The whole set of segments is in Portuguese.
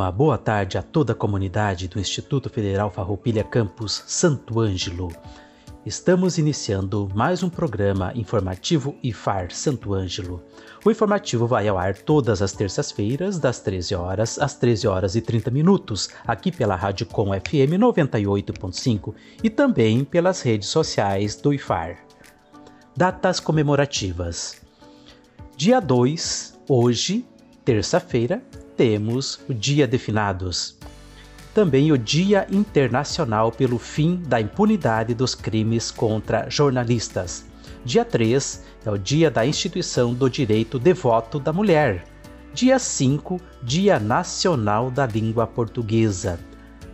Uma boa tarde a toda a comunidade do Instituto Federal Farroupilha Campus Santo Ângelo. Estamos iniciando mais um programa informativo IFAR Santo Ângelo. O informativo vai ao ar todas as terças-feiras, das 13 horas às 13 horas e 30 minutos, aqui pela Rádio Com FM 98.5 e também pelas redes sociais do IFAR. Datas comemorativas: Dia 2, hoje, terça-feira, temos o Dia de Finados. Também o Dia Internacional pelo Fim da Impunidade dos Crimes contra Jornalistas. Dia 3 é o Dia da Instituição do Direito de Voto da Mulher. Dia 5, Dia Nacional da Língua Portuguesa.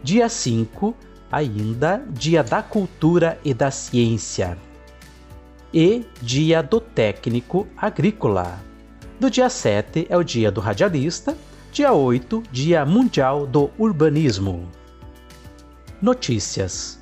Dia 5, ainda Dia da Cultura e da Ciência. E Dia do Técnico Agrícola. Do dia 7 é o Dia do Radialista Dia 8, Dia Mundial do Urbanismo. Notícias.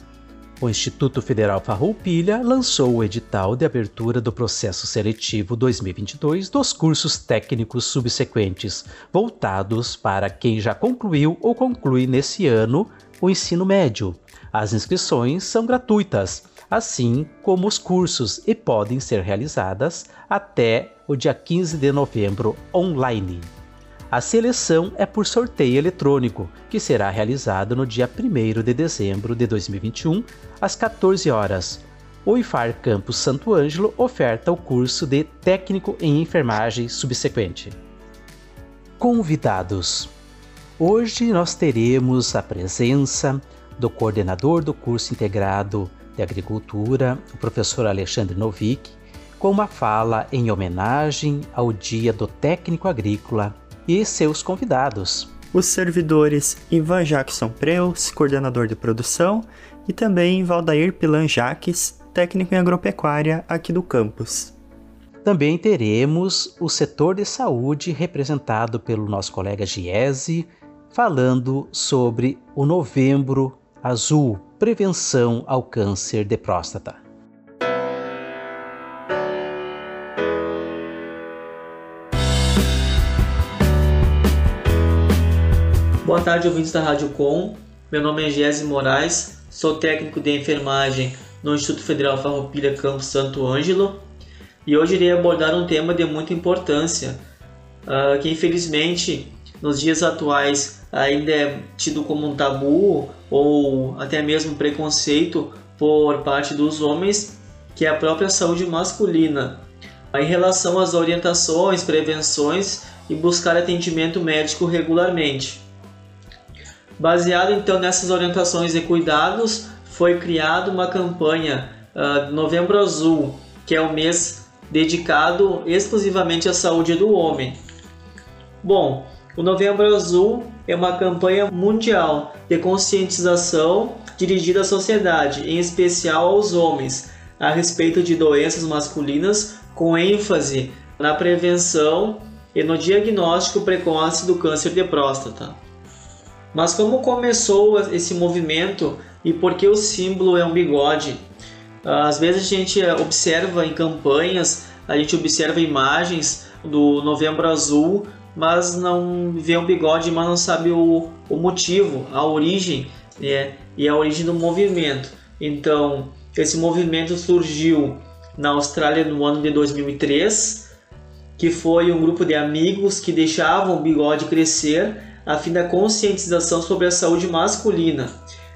O Instituto Federal Farroupilha lançou o edital de abertura do processo seletivo 2022 dos cursos técnicos subsequentes, voltados para quem já concluiu ou conclui nesse ano o ensino médio. As inscrições são gratuitas, assim como os cursos, e podem ser realizadas até o dia 15 de novembro online. A seleção é por sorteio eletrônico, que será realizado no dia 1 de dezembro de 2021, às 14 horas. O IFAR Campus Santo Ângelo oferta o curso de Técnico em Enfermagem subsequente. Convidados. Hoje nós teremos a presença do coordenador do curso integrado de Agricultura, o professor Alexandre Novik, com uma fala em homenagem ao Dia do Técnico Agrícola e seus convidados. Os servidores Ivan Jackson Preus, coordenador de produção, e também Valdair Pilan Jaques, técnico em agropecuária aqui do campus. Também teremos o setor de saúde representado pelo nosso colega Giese, falando sobre o Novembro Azul, prevenção ao câncer de próstata. Boa tarde, ouvintes da Rádio Com. Meu nome é Giese Moraes, sou técnico de enfermagem no Instituto Federal Farroupilha Campo Santo Ângelo e hoje irei abordar um tema de muita importância uh, que infelizmente nos dias atuais ainda é tido como um tabu ou até mesmo preconceito por parte dos homens, que é a própria saúde masculina. Em relação às orientações, prevenções e buscar atendimento médico regularmente. Baseado então nessas orientações e cuidados, foi criada uma campanha uh, Novembro Azul, que é o mês dedicado exclusivamente à saúde do homem. Bom, o Novembro Azul é uma campanha mundial de conscientização dirigida à sociedade, em especial aos homens, a respeito de doenças masculinas, com ênfase na prevenção e no diagnóstico precoce do câncer de próstata. Mas como começou esse movimento e por que o símbolo é um bigode? Às vezes a gente observa em campanhas, a gente observa imagens do Novembro Azul, mas não vê um bigode, mas não sabe o, o motivo, a origem né? e a origem do movimento. Então, esse movimento surgiu na Austrália no ano de 2003, que foi um grupo de amigos que deixavam o bigode crescer a fim da conscientização sobre a saúde masculina.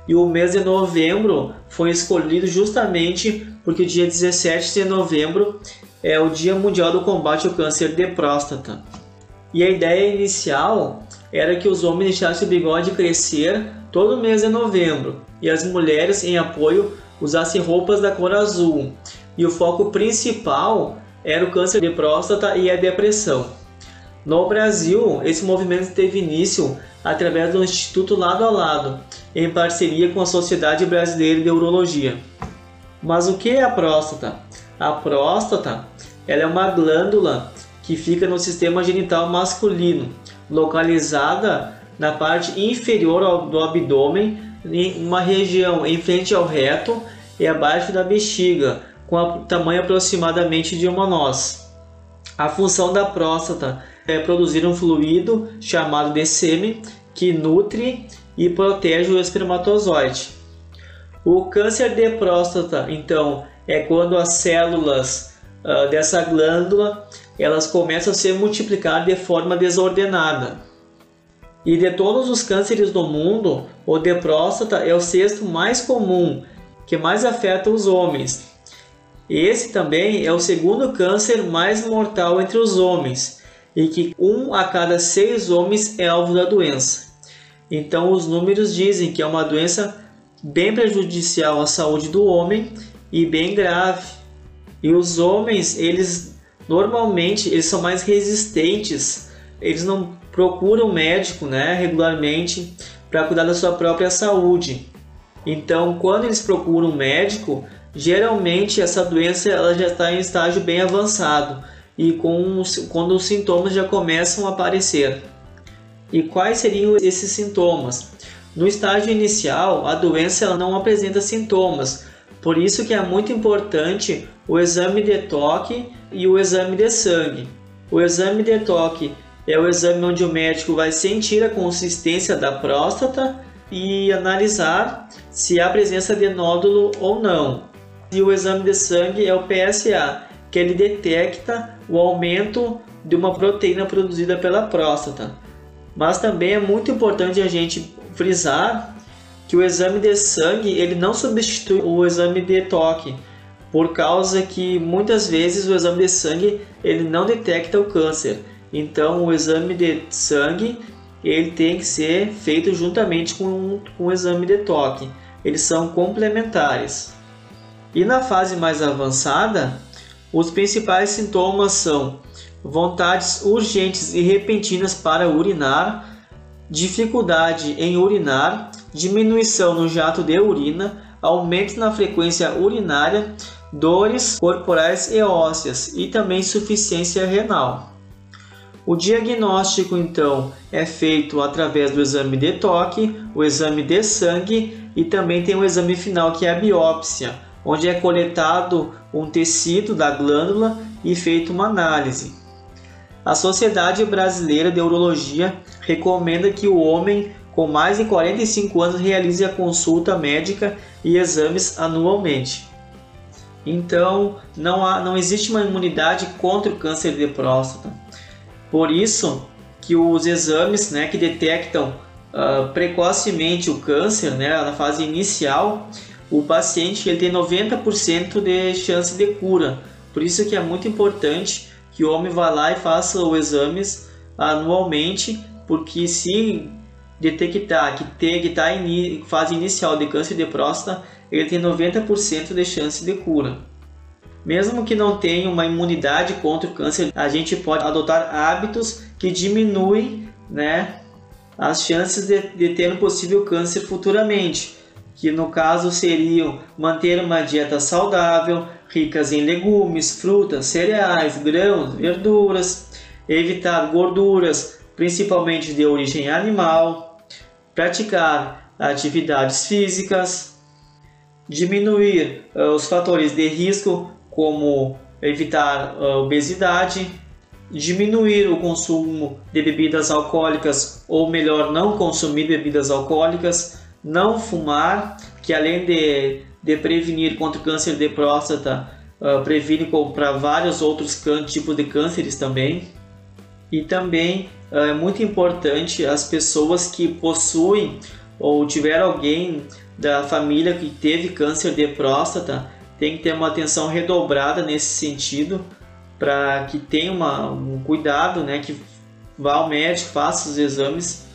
E o mês de novembro foi escolhido justamente porque o dia 17 de novembro é o Dia Mundial do Combate ao Câncer de Próstata. E a ideia inicial era que os homens deixassem o bigode crescer todo mês de novembro e as mulheres, em apoio, usassem roupas da cor azul. E o foco principal era o câncer de próstata e a depressão. No Brasil, esse movimento teve início através do Instituto Lado a Lado, em parceria com a Sociedade Brasileira de Urologia. Mas o que é a próstata? A próstata ela é uma glândula que fica no sistema genital masculino, localizada na parte inferior do abdômen, em uma região em frente ao reto e abaixo da bexiga, com o tamanho aproximadamente de uma noz. A função da próstata é produzir um fluido chamado de sêmen que nutre e protege o espermatozoide. O câncer de próstata, então, é quando as células uh, dessa glândula elas começam a se multiplicar de forma desordenada. E de todos os cânceres do mundo, o de próstata é o sexto mais comum, que mais afeta os homens. Esse também é o segundo câncer mais mortal entre os homens, e que um a cada seis homens é alvo da doença. Então, os números dizem que é uma doença bem prejudicial à saúde do homem e bem grave. E os homens, eles normalmente eles são mais resistentes, eles não procuram médico, né, regularmente para cuidar da sua própria saúde. Então, quando eles procuram um médico, geralmente essa doença ela já está em estágio bem avançado e com quando os sintomas já começam a aparecer. E quais seriam esses sintomas? No estágio inicial, a doença ela não apresenta sintomas, por isso que é muito importante o exame de toque e o exame de sangue. O exame de toque é o exame onde o médico vai sentir a consistência da próstata e analisar se há presença de nódulo ou não. E o exame de sangue é o PSA, que ele detecta o aumento de uma proteína produzida pela próstata. Mas também é muito importante a gente frisar que o exame de sangue ele não substitui o exame de toque, por causa que muitas vezes o exame de sangue ele não detecta o câncer. Então o exame de sangue ele tem que ser feito juntamente com, com o exame de toque. Eles são complementares. E na fase mais avançada, os principais sintomas são vontades urgentes e repentinas para urinar, dificuldade em urinar, diminuição no jato de urina, aumento na frequência urinária, dores corporais e ósseas e também insuficiência renal. O diagnóstico então é feito através do exame de toque, o exame de sangue e também tem o exame final que é a biópsia, onde é coletado um tecido da glândula e feito uma análise. A Sociedade Brasileira de Urologia recomenda que o homem com mais de 45 anos realize a consulta médica e exames anualmente. Então, não, há, não existe uma imunidade contra o câncer de próstata. Por isso que os exames né, que detectam uh, precocemente o câncer, né, na fase inicial, o paciente ele tem 90% de chance de cura. Por isso que é muito importante que o homem vá lá e faça os exames anualmente, porque se detectar que está em fase inicial de câncer de próstata, ele tem 90% de chance de cura. Mesmo que não tenha uma imunidade contra o câncer, a gente pode adotar hábitos que diminuem né, as chances de, de ter um possível câncer futuramente, que no caso seriam manter uma dieta saudável, ricas em legumes, frutas, cereais, grãos, verduras, evitar gorduras, principalmente de origem animal, praticar atividades físicas, diminuir uh, os fatores de risco como evitar uh, obesidade, diminuir o consumo de bebidas alcoólicas ou melhor não consumir bebidas alcoólicas, não fumar, que além de de prevenir contra o câncer de próstata, uh, previne para vários outros tipos de cânceres também. E também uh, é muito importante as pessoas que possuem ou tiver alguém da família que teve câncer de próstata, tem que ter uma atenção redobrada nesse sentido para que tenha uma, um cuidado, né, que vá ao médico, faça os exames.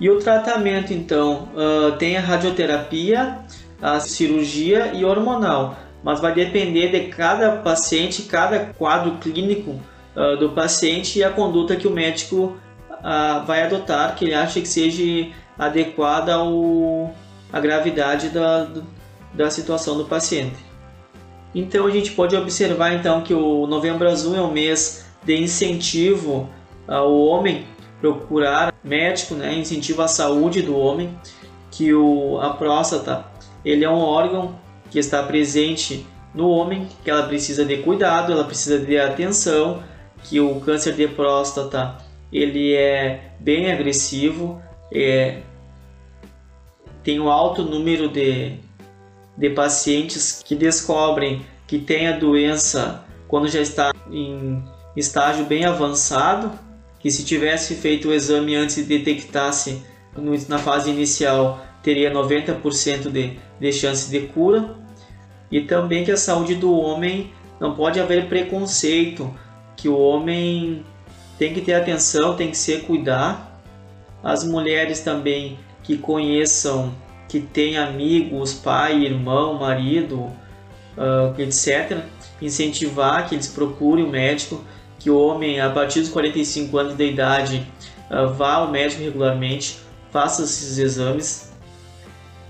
E o tratamento, então, uh, tem a radioterapia, a cirurgia e hormonal. mas vai depender de cada paciente, cada quadro clínico uh, do paciente e a conduta que o médico uh, vai adotar, que ele acha que seja adequada ao, à gravidade da, da situação do paciente. Então a gente pode observar então que o Novembro Azul é um mês de incentivo ao homem procurar médico, né, incentivo à saúde do homem, que o, a próstata ele é um órgão que está presente no homem, que ela precisa de cuidado, ela precisa de atenção, que o câncer de próstata ele é bem agressivo, é, tem um alto número de, de pacientes que descobrem que tem a doença quando já está em estágio bem avançado, que se tivesse feito o exame antes e detectasse na fase inicial, teria 90% de, de chance de cura. E também que a saúde do homem não pode haver preconceito, que o homem tem que ter atenção, tem que se cuidar. As mulheres também que conheçam, que têm amigos, pai, irmão, marido, uh, etc. Incentivar que eles procurem o médico, que o homem a partir dos 45 anos de idade uh, vá ao médico regularmente, faça esses exames.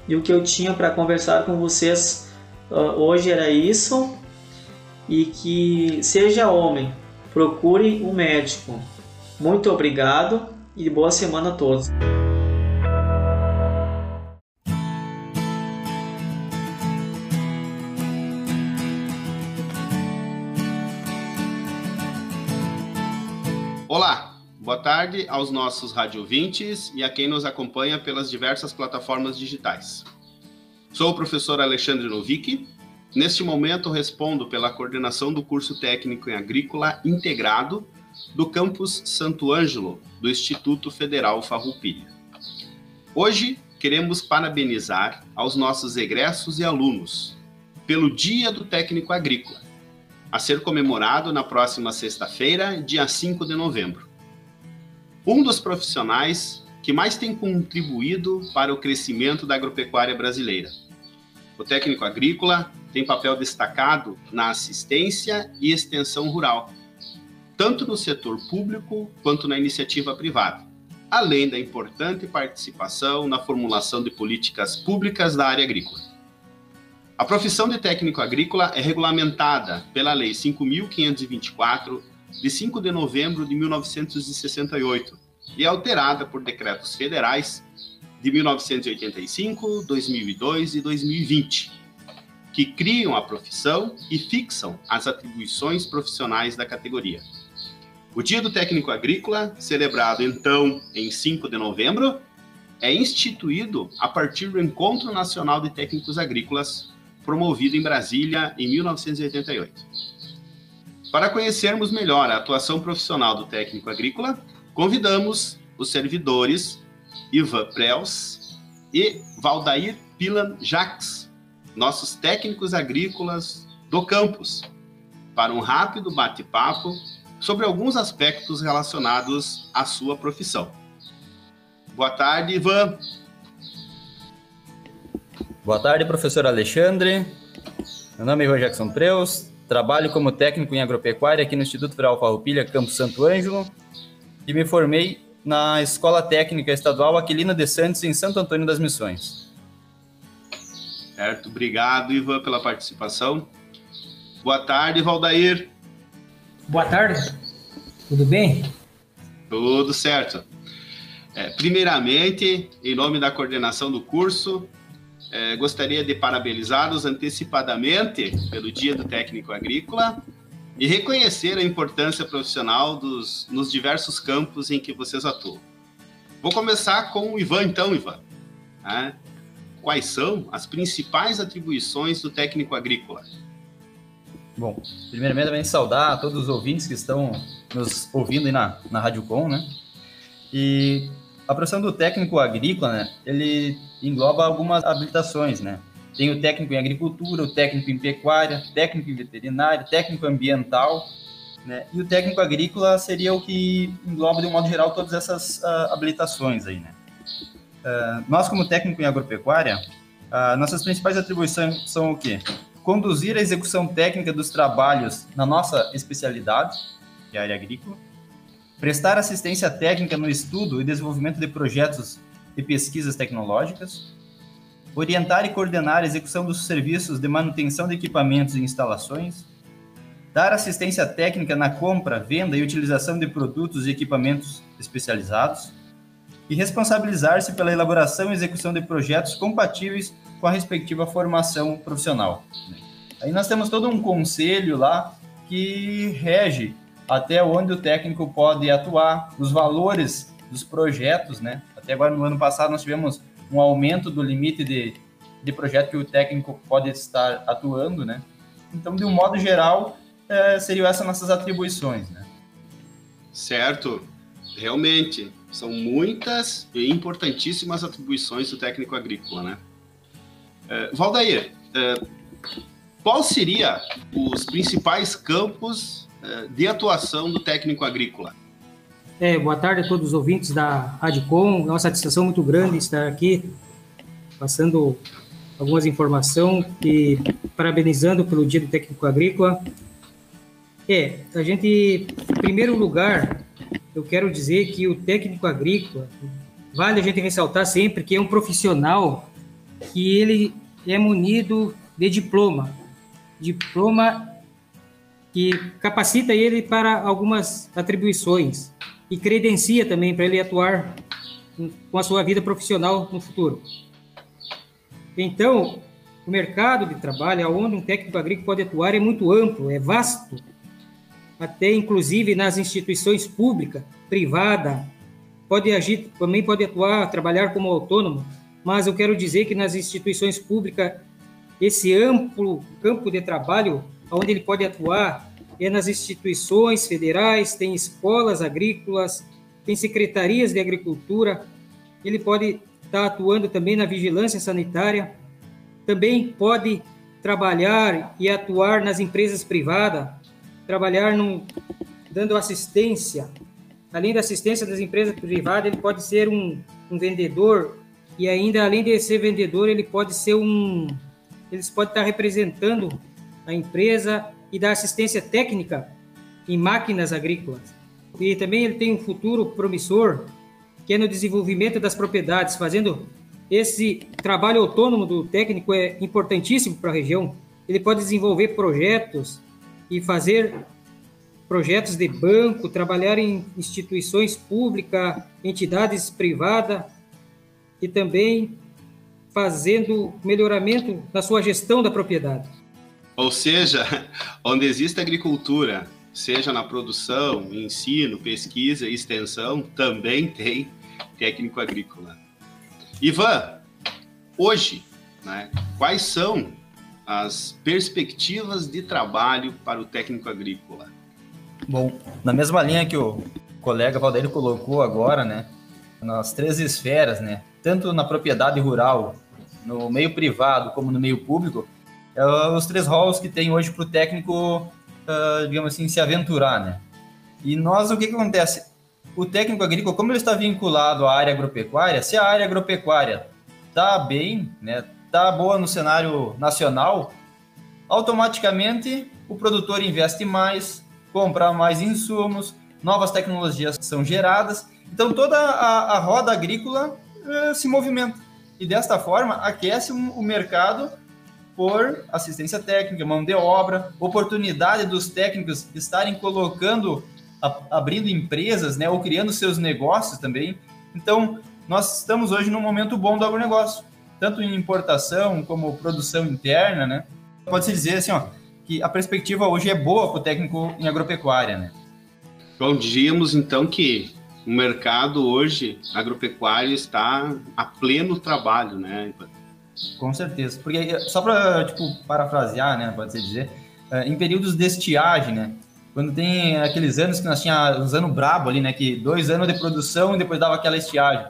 E o que eu tinha para conversar com vocês uh, hoje era isso. E que seja homem, procure um médico. Muito obrigado e boa semana a todos. Tarde aos nossos radiovintes e a quem nos acompanha pelas diversas plataformas digitais. Sou o professor Alexandre Novick. Neste momento, respondo pela coordenação do curso técnico em agrícola integrado do campus Santo Ângelo, do Instituto Federal Farroupilha. Hoje, queremos parabenizar aos nossos egressos e alunos pelo Dia do Técnico Agrícola, a ser comemorado na próxima sexta-feira, dia 5 de novembro. Um dos profissionais que mais tem contribuído para o crescimento da agropecuária brasileira. O técnico agrícola tem papel destacado na assistência e extensão rural, tanto no setor público quanto na iniciativa privada, além da importante participação na formulação de políticas públicas da área agrícola. A profissão de técnico agrícola é regulamentada pela Lei 5.524, de 5 de novembro de 1968, e alterada por decretos federais de 1985, 2002 e 2020, que criam a profissão e fixam as atribuições profissionais da categoria. O Dia do Técnico Agrícola, celebrado então em 5 de novembro, é instituído a partir do Encontro Nacional de Técnicos Agrícolas, promovido em Brasília em 1988. Para conhecermos melhor a atuação profissional do técnico agrícola, convidamos os servidores Ivan Prels e Valdair Pilan Jacques, nossos técnicos agrícolas do campus, para um rápido bate-papo sobre alguns aspectos relacionados à sua profissão. Boa tarde, Ivan. Boa tarde, professor Alexandre. Meu nome é Ivan Jackson Preus, trabalho como técnico em agropecuária aqui no Instituto Federal Farroupilha, Campo Santo Ângelo, e me formei na Escola Técnica Estadual Aquilina de Santos, em Santo Antônio das Missões. Certo, obrigado, Ivan, pela participação. Boa tarde, Valdair. Boa tarde, tudo bem? Tudo certo. É, primeiramente, em nome da coordenação do curso, é, gostaria de parabenizá-los antecipadamente pelo Dia do Técnico Agrícola e reconhecer a importância profissional dos, nos diversos campos em que vocês atuam. Vou começar com o Ivan, então, Ivan. É, quais são as principais atribuições do técnico agrícola? Bom, primeiramente também saudar todos os ouvintes que estão nos ouvindo aí na, na Rádio Com, né? E a profissão do técnico agrícola, né, ele engloba algumas habilitações, né? Tem o técnico em agricultura, o técnico em pecuária, técnico em veterinário, técnico ambiental, né? E o técnico agrícola seria o que engloba, de um modo geral, todas essas uh, habilitações aí, né? Uh, nós, como técnico em agropecuária, uh, nossas principais atribuições são o quê? conduzir a execução técnica dos trabalhos na nossa especialidade, que é a área agrícola, prestar assistência técnica no estudo e desenvolvimento de projetos e pesquisas tecnológicas, orientar e coordenar a execução dos serviços de manutenção de equipamentos e instalações, dar assistência técnica na compra, venda e utilização de produtos e equipamentos especializados, e responsabilizar-se pela elaboração e execução de projetos compatíveis com a respectiva formação profissional. Aí nós temos todo um conselho lá que rege até onde o técnico pode atuar, os valores dos projetos, né? Até agora no ano passado nós tivemos um aumento do limite de, de projeto que o técnico pode estar atuando, né? Então, de um modo geral, é, seriam essas nossas atribuições, né? Certo, realmente são muitas e importantíssimas atribuições do técnico agrícola, né? É, Valdair, é, qual seria os principais campos é, de atuação do técnico agrícola? É, boa tarde a todos os ouvintes da Radicom. É uma satisfação muito grande estar aqui passando algumas informações e parabenizando pelo Dia do Técnico Agrícola. É, a gente, em primeiro lugar, eu quero dizer que o técnico agrícola, vale a gente ressaltar sempre que é um profissional que ele é munido de diploma. Diploma que capacita ele para algumas atribuições e credencia também para ele atuar com a sua vida profissional no futuro. Então, o mercado de trabalho, onde um técnico agrícola pode atuar, é muito amplo, é vasto, até inclusive nas instituições públicas, privada, pode agir, também pode atuar, trabalhar como autônomo, mas eu quero dizer que nas instituições públicas, esse amplo campo de trabalho, onde ele pode atuar, é nas instituições federais, tem escolas agrícolas, tem secretarias de agricultura, ele pode estar atuando também na vigilância sanitária, também pode trabalhar e atuar nas empresas privadas, trabalhar num, dando assistência. Além da assistência das empresas privadas, ele pode ser um, um vendedor. E ainda além de ser vendedor, ele pode ser um, eles pode estar representando a empresa e dar assistência técnica em máquinas agrícolas. E também ele tem um futuro promissor, que é no desenvolvimento das propriedades, fazendo esse trabalho autônomo do técnico é importantíssimo para a região. Ele pode desenvolver projetos e fazer projetos de banco, trabalhar em instituições públicas, entidades privadas e também fazendo melhoramento na sua gestão da propriedade. Ou seja, onde existe agricultura, seja na produção, ensino, pesquisa e extensão, também tem técnico agrícola. Ivan, hoje, né, quais são as perspectivas de trabalho para o técnico agrícola? Bom, na mesma linha que o colega Valdeiro colocou agora, né, nas três esferas, né, tanto na propriedade rural, no meio privado como no meio público, é os três rolos que tem hoje para o técnico, uh, digamos assim, se aventurar, né? E nós, o que, que acontece? O técnico agrícola, como ele está vinculado à área agropecuária, se a área agropecuária está bem, né, está boa no cenário nacional, automaticamente o produtor investe mais, compra mais insumos, novas tecnologias são geradas, então toda a, a roda agrícola uh, se movimenta. E desta forma aquece o mercado por assistência técnica, mão de obra, oportunidade dos técnicos estarem colocando, abrindo empresas, né, ou criando seus negócios também. Então, nós estamos hoje num momento bom do agronegócio, tanto em importação como produção interna, né? Pode-se dizer assim, ó, que a perspectiva hoje é boa para o técnico em agropecuária, né? Bom, diríamos então que o mercado hoje agropecuário está a pleno trabalho, né? Com certeza. Porque só para tipo parafrasear, né, pode ser dizer, é, em períodos de estiagem, né, quando tem aqueles anos que nós tínhamos uns anos brabo ali, né, que dois anos de produção e depois dava aquela estiagem.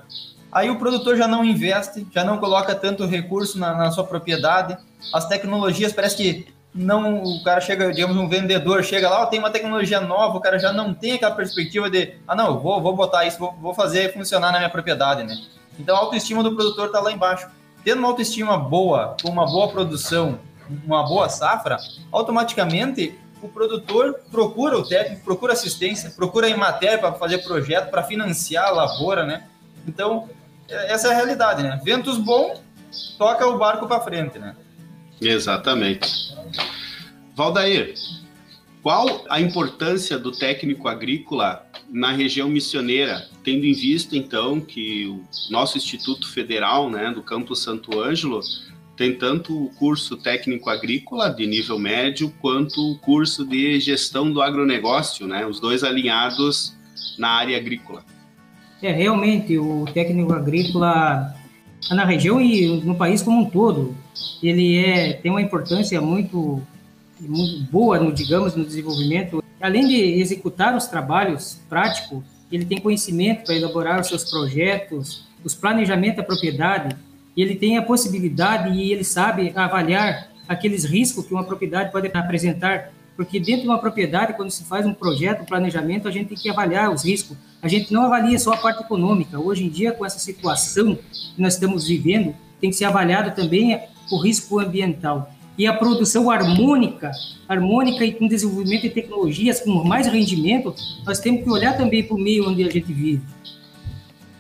Aí o produtor já não investe, já não coloca tanto recurso na, na sua propriedade. As tecnologias parece que não o cara chega, digamos, um vendedor chega lá, oh, tem uma tecnologia nova, o cara já não tem aquela perspectiva de, ah, não, vou, vou botar isso, vou, vou fazer funcionar na minha propriedade, né? Então a autoestima do produtor está lá embaixo. Tendo uma autoestima boa, com uma boa produção uma boa safra, automaticamente o produtor procura o técnico, procura assistência, procura em matéria para fazer projeto, para financiar a lavoura, né? Então, é, essa é a realidade, né? Ventos bom, toca o barco para frente, né? Exatamente. Valdair, qual a importância do técnico agrícola na região missioneira, tendo em vista então que o nosso Instituto Federal, né, do Campo Santo Ângelo, tem tanto o curso técnico agrícola de nível médio quanto o curso de gestão do agronegócio, né, os dois alinhados na área agrícola. É, realmente, o técnico agrícola na região e no país como um todo, ele é, tem uma importância muito, muito boa, digamos, no desenvolvimento. Além de executar os trabalhos práticos, ele tem conhecimento para elaborar os seus projetos, os planejamentos da propriedade, ele tem a possibilidade e ele sabe avaliar aqueles riscos que uma propriedade pode apresentar porque dentro de uma propriedade, quando se faz um projeto, um planejamento, a gente tem que avaliar os riscos. A gente não avalia só a parte econômica. Hoje em dia, com essa situação que nós estamos vivendo, tem que ser avaliado também o risco ambiental. E a produção harmônica, harmônica e com desenvolvimento de tecnologias com mais rendimento, nós temos que olhar também para o meio onde a gente vive.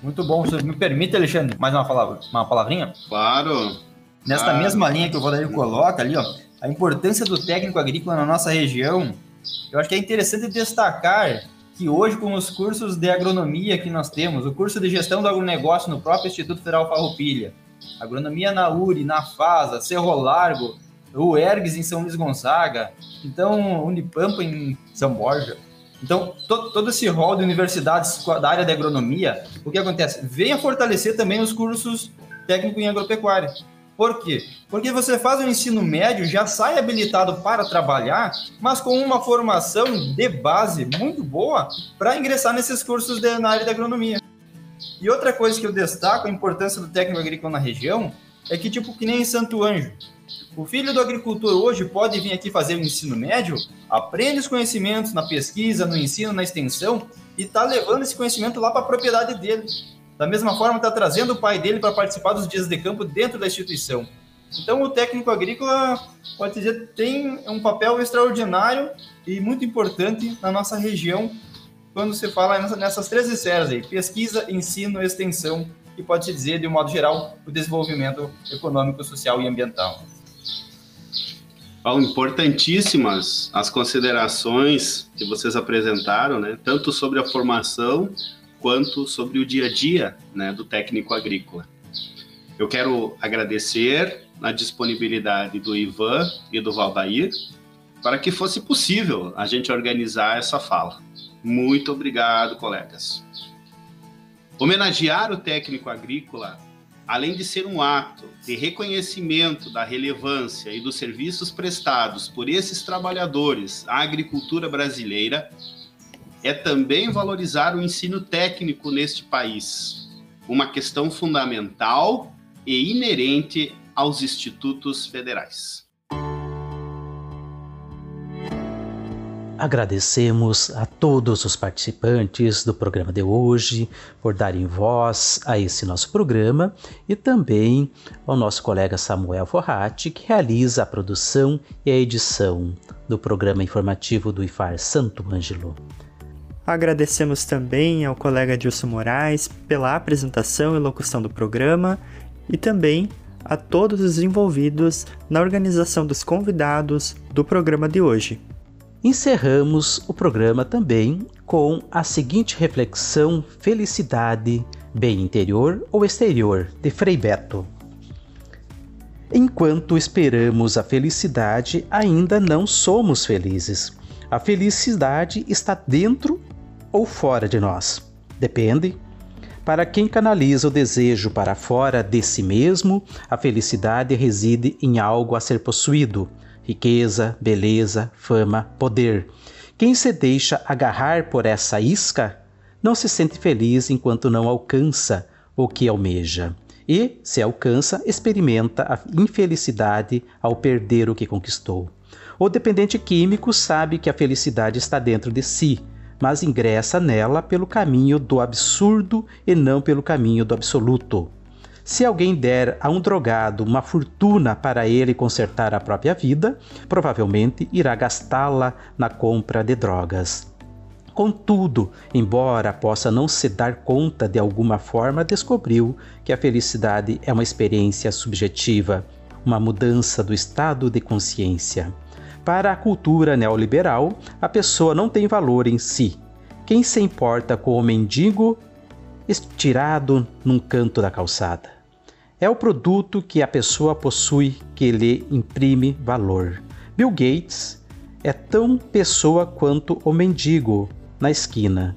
Muito bom. Você me permite, Alexandre, mais uma palavra, uma palavrinha? Claro. Nesta claro. mesma linha que o Valerio coloca ali, ó, a importância do técnico agrícola na nossa região, eu acho que é interessante destacar que hoje, com os cursos de agronomia que nós temos, o curso de gestão do agronegócio no próprio Instituto Federal Farroupilha, agronomia na URI, na FASA, Cerro Largo, o ERGS em São Luís Gonzaga, então Unipampa em São Borja. Então, todo, todo esse rol de universidades da área de agronomia, o que acontece? Venha fortalecer também os cursos técnico em agropecuária. Por quê? Porque você faz o ensino médio, já sai habilitado para trabalhar, mas com uma formação de base muito boa para ingressar nesses cursos de, na área de agronomia. E outra coisa que eu destaco, a importância do técnico agrícola na região, é que, tipo, que nem em Santo Anjo, o filho do agricultor hoje pode vir aqui fazer o ensino médio, aprende os conhecimentos na pesquisa, no ensino, na extensão, e está levando esse conhecimento lá para a propriedade dele. Da mesma forma, está trazendo o pai dele para participar dos dias de campo dentro da instituição. Então, o técnico agrícola, pode dizer, tem um papel extraordinário e muito importante na nossa região, quando se fala nessas três esferas aí, pesquisa, ensino extensão, que pode se dizer, de um modo geral, o desenvolvimento econômico, social e ambiental. Paulo, importantíssimas as considerações que vocês apresentaram, né? tanto sobre a formação quanto sobre o dia a dia né, do técnico agrícola. Eu quero agradecer a disponibilidade do Ivan e do Valdair para que fosse possível a gente organizar essa fala. Muito obrigado, colegas. Homenagear o técnico agrícola, além de ser um ato de reconhecimento da relevância e dos serviços prestados por esses trabalhadores à agricultura brasileira, é também valorizar o ensino técnico neste país, uma questão fundamental e inerente aos institutos federais. Agradecemos a todos os participantes do programa de hoje por darem voz a esse nosso programa e também ao nosso colega Samuel Forratti, que realiza a produção e a edição do programa informativo do IFAR Santo Ângelo. Agradecemos também ao colega Dilson Moraes pela apresentação e locução do programa e também a todos os envolvidos na organização dos convidados do programa de hoje. Encerramos o programa também com a seguinte reflexão: felicidade, bem interior ou exterior, de Frei Beto. Enquanto esperamos a felicidade, ainda não somos felizes. A felicidade está dentro ou fora de nós. Depende. Para quem canaliza o desejo para fora de si mesmo, a felicidade reside em algo a ser possuído riqueza, beleza, fama, poder. Quem se deixa agarrar por essa isca não se sente feliz enquanto não alcança o que almeja. E, se alcança, experimenta a infelicidade ao perder o que conquistou. O dependente químico sabe que a felicidade está dentro de si, mas ingressa nela pelo caminho do absurdo e não pelo caminho do absoluto. Se alguém der a um drogado uma fortuna para ele consertar a própria vida, provavelmente irá gastá-la na compra de drogas. Contudo, embora possa não se dar conta de alguma forma, descobriu que a felicidade é uma experiência subjetiva, uma mudança do estado de consciência. Para a cultura neoliberal, a pessoa não tem valor em si. Quem se importa com o mendigo estirado num canto da calçada? É o produto que a pessoa possui que lhe imprime valor. Bill Gates é tão pessoa quanto o mendigo na esquina.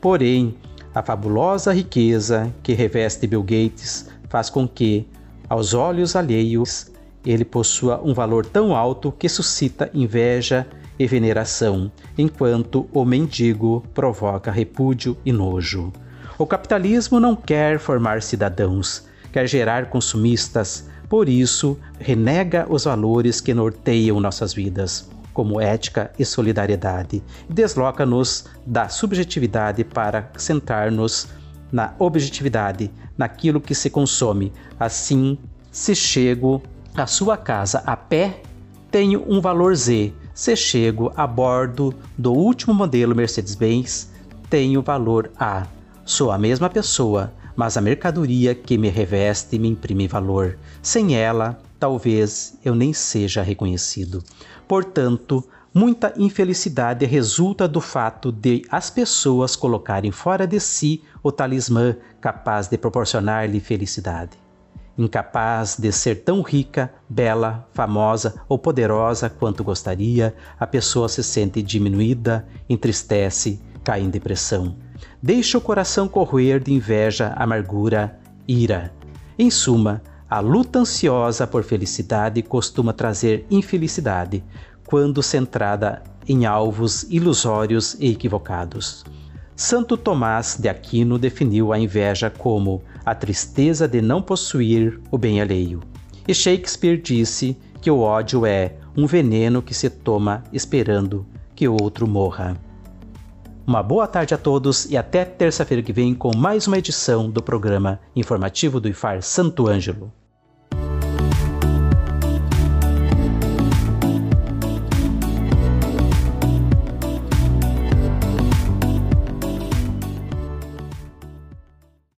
Porém, a fabulosa riqueza que reveste Bill Gates faz com que, aos olhos alheios, ele possua um valor tão alto que suscita inveja e veneração, enquanto o mendigo provoca repúdio e nojo. O capitalismo não quer formar cidadãos, quer gerar consumistas, por isso renega os valores que norteiam nossas vidas, como ética e solidariedade, e desloca-nos da subjetividade para centrar-nos na objetividade, naquilo que se consome. Assim, se chego à sua casa a pé, tenho um valor Z. Se chego a bordo do último modelo Mercedes-Benz, tenho valor A. Sou a mesma pessoa, mas a mercadoria que me reveste me imprime valor. Sem ela, talvez eu nem seja reconhecido. Portanto, muita infelicidade resulta do fato de as pessoas colocarem fora de si o talismã capaz de proporcionar-lhe felicidade. Incapaz de ser tão rica, bela, famosa ou poderosa quanto gostaria, a pessoa se sente diminuída, entristece, cai em depressão. Deixa o coração corroer de inveja, amargura, ira. Em suma, a luta ansiosa por felicidade costuma trazer infelicidade, quando centrada em alvos ilusórios e equivocados. Santo Tomás de Aquino definiu a inveja como a tristeza de não possuir o bem alheio. E Shakespeare disse que o ódio é um veneno que se toma esperando que outro morra. Uma boa tarde a todos e até terça-feira que vem com mais uma edição do programa informativo do IFAR Santo Ângelo.